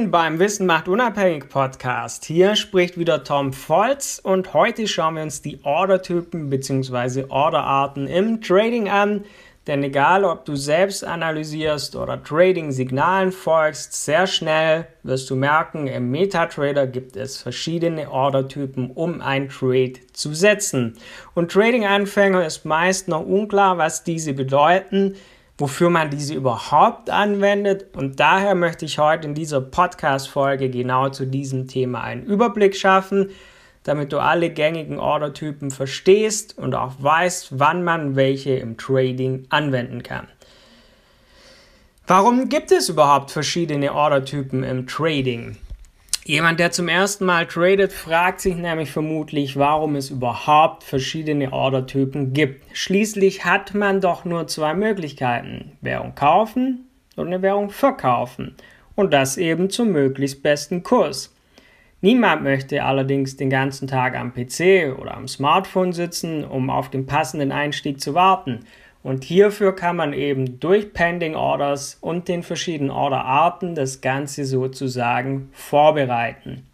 Willkommen beim Wissen macht unabhängig Podcast. Hier spricht wieder Tom Volz und heute schauen wir uns die Ordertypen bzw. Orderarten im Trading an. Denn egal, ob du selbst analysierst oder Trading-Signalen folgst, sehr schnell wirst du merken, im MetaTrader gibt es verschiedene Ordertypen, um ein Trade zu setzen. Und Trading-Anfänger ist meist noch unklar, was diese bedeuten wofür man diese überhaupt anwendet. Und daher möchte ich heute in dieser Podcast-Folge genau zu diesem Thema einen Überblick schaffen, damit du alle gängigen Ordertypen verstehst und auch weißt, wann man welche im Trading anwenden kann. Warum gibt es überhaupt verschiedene Ordertypen im Trading? Jemand, der zum ersten Mal tradet, fragt sich nämlich vermutlich, warum es überhaupt verschiedene Ordertypen gibt. Schließlich hat man doch nur zwei Möglichkeiten. Währung kaufen und eine Währung verkaufen. Und das eben zum möglichst besten Kurs. Niemand möchte allerdings den ganzen Tag am PC oder am Smartphone sitzen, um auf den passenden Einstieg zu warten. Und hierfür kann man eben durch Pending Orders und den verschiedenen Orderarten das Ganze sozusagen vorbereiten.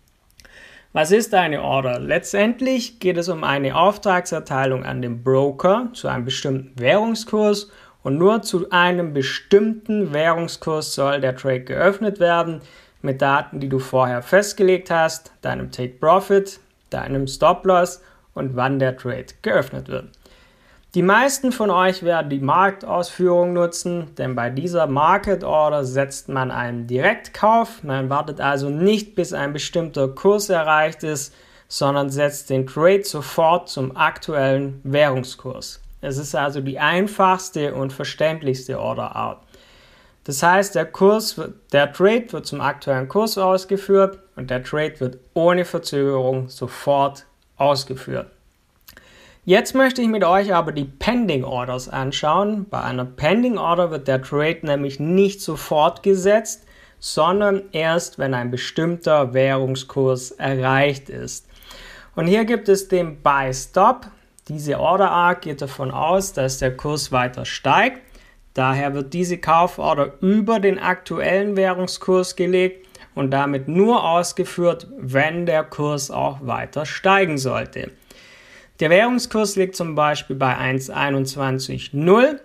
Was ist eine Order? Letztendlich geht es um eine Auftragserteilung an den Broker zu einem bestimmten Währungskurs und nur zu einem bestimmten Währungskurs soll der Trade geöffnet werden mit Daten, die du vorher festgelegt hast, deinem Take Profit, deinem Stop Loss und wann der Trade geöffnet wird. Die meisten von euch werden die Marktausführung nutzen, denn bei dieser Market Order setzt man einen Direktkauf. Man wartet also nicht, bis ein bestimmter Kurs erreicht ist, sondern setzt den Trade sofort zum aktuellen Währungskurs. Es ist also die einfachste und verständlichste Orderart. Das heißt, der Kurs, der Trade wird zum aktuellen Kurs ausgeführt und der Trade wird ohne Verzögerung sofort ausgeführt. Jetzt möchte ich mit euch aber die Pending Orders anschauen. Bei einer Pending Order wird der Trade nämlich nicht sofort gesetzt, sondern erst, wenn ein bestimmter Währungskurs erreicht ist. Und hier gibt es den Buy Stop. Diese Order Arc geht davon aus, dass der Kurs weiter steigt. Daher wird diese Kauforder über den aktuellen Währungskurs gelegt und damit nur ausgeführt, wenn der Kurs auch weiter steigen sollte. Der Währungskurs liegt zum Beispiel bei 1,21,0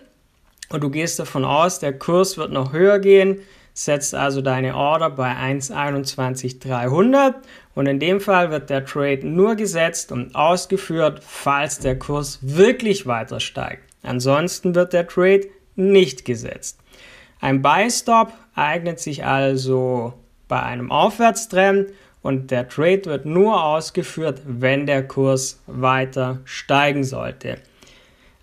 und du gehst davon aus, der Kurs wird noch höher gehen, setzt also deine Order bei 1,21,300 und in dem Fall wird der Trade nur gesetzt und ausgeführt, falls der Kurs wirklich weiter steigt. Ansonsten wird der Trade nicht gesetzt. Ein Buy Stop eignet sich also bei einem Aufwärtstrend und der Trade wird nur ausgeführt, wenn der Kurs weiter steigen sollte.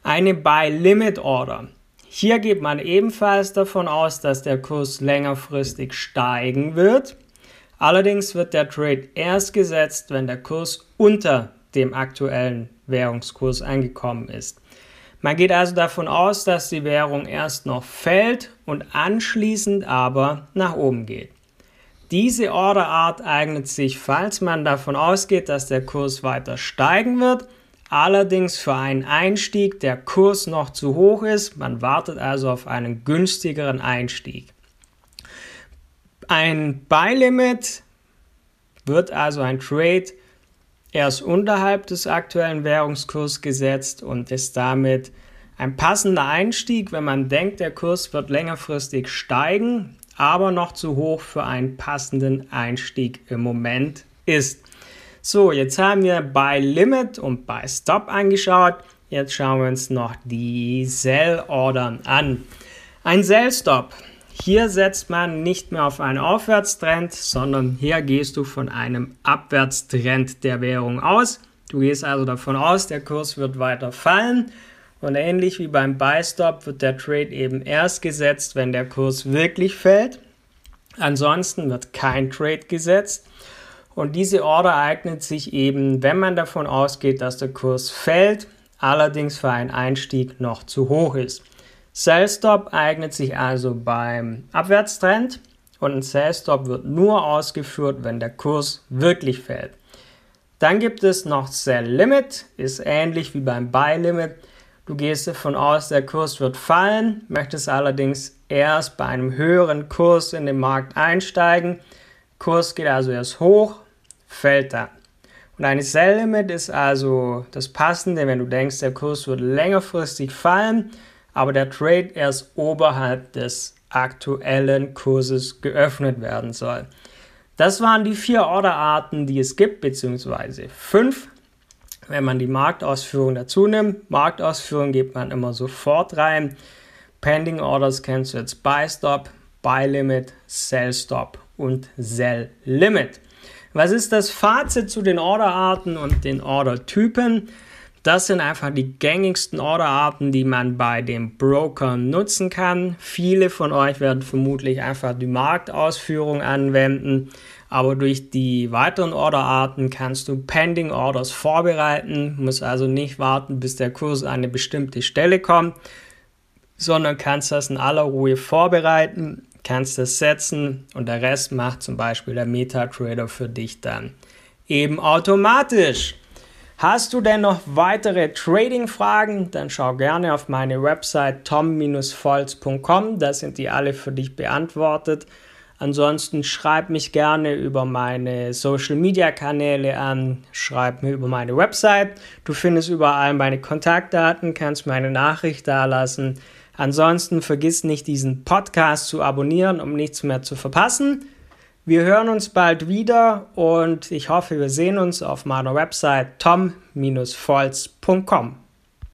Eine Buy Limit Order. Hier geht man ebenfalls davon aus, dass der Kurs längerfristig steigen wird. Allerdings wird der Trade erst gesetzt, wenn der Kurs unter dem aktuellen Währungskurs angekommen ist. Man geht also davon aus, dass die Währung erst noch fällt und anschließend aber nach oben geht. Diese Orderart eignet sich, falls man davon ausgeht, dass der Kurs weiter steigen wird, allerdings für einen Einstieg der Kurs noch zu hoch ist. Man wartet also auf einen günstigeren Einstieg. Ein Buy Limit wird also ein Trade erst unterhalb des aktuellen Währungskurses gesetzt und ist damit ein passender Einstieg, wenn man denkt, der Kurs wird längerfristig steigen, aber noch zu hoch für einen passenden Einstieg im Moment ist. So, jetzt haben wir bei Limit und bei Stop angeschaut. Jetzt schauen wir uns noch die Sell-Ordern an. Ein Sell-Stop. Hier setzt man nicht mehr auf einen Aufwärtstrend, sondern hier gehst du von einem Abwärtstrend der Währung aus. Du gehst also davon aus, der Kurs wird weiter fallen und ähnlich wie beim Buy Stop wird der Trade eben erst gesetzt, wenn der Kurs wirklich fällt. Ansonsten wird kein Trade gesetzt. Und diese Order eignet sich eben, wenn man davon ausgeht, dass der Kurs fällt, allerdings für einen Einstieg noch zu hoch ist. Sell Stop eignet sich also beim Abwärtstrend und ein Sell Stop wird nur ausgeführt, wenn der Kurs wirklich fällt. Dann gibt es noch Sell Limit, ist ähnlich wie beim Buy Limit. Du gehst davon aus, der Kurs wird fallen, möchtest allerdings erst bei einem höheren Kurs in den Markt einsteigen. Kurs geht also erst hoch, fällt dann. Und ein Sell-Limit ist also das Passende, wenn du denkst, der Kurs wird längerfristig fallen, aber der Trade erst oberhalb des aktuellen Kurses geöffnet werden soll. Das waren die vier Orderarten, die es gibt, beziehungsweise fünf. Wenn man die Marktausführung dazu nimmt, Marktausführung gibt man immer sofort rein. Pending Orders kennst du jetzt Buy Stop, Buy Limit, Sell Stop und Sell Limit. Was ist das Fazit zu den Orderarten und den Ordertypen? Das sind einfach die gängigsten Orderarten, die man bei dem Broker nutzen kann. Viele von euch werden vermutlich einfach die Marktausführung anwenden, aber durch die weiteren Orderarten kannst du Pending Orders vorbereiten, musst also nicht warten, bis der Kurs an eine bestimmte Stelle kommt, sondern kannst das in aller Ruhe vorbereiten, kannst es setzen und der Rest macht zum Beispiel der MetaTrader für dich dann eben automatisch. Hast du denn noch weitere Trading-Fragen? Dann schau gerne auf meine Website tom-volz.com. Da sind die alle für dich beantwortet. Ansonsten schreib mich gerne über meine Social Media Kanäle an, schreib mir über meine Website. Du findest überall meine Kontaktdaten, kannst meine Nachricht dalassen. Ansonsten vergiss nicht, diesen Podcast zu abonnieren, um nichts mehr zu verpassen. Wir hören uns bald wieder und ich hoffe, wir sehen uns auf meiner Website tom-volz.com.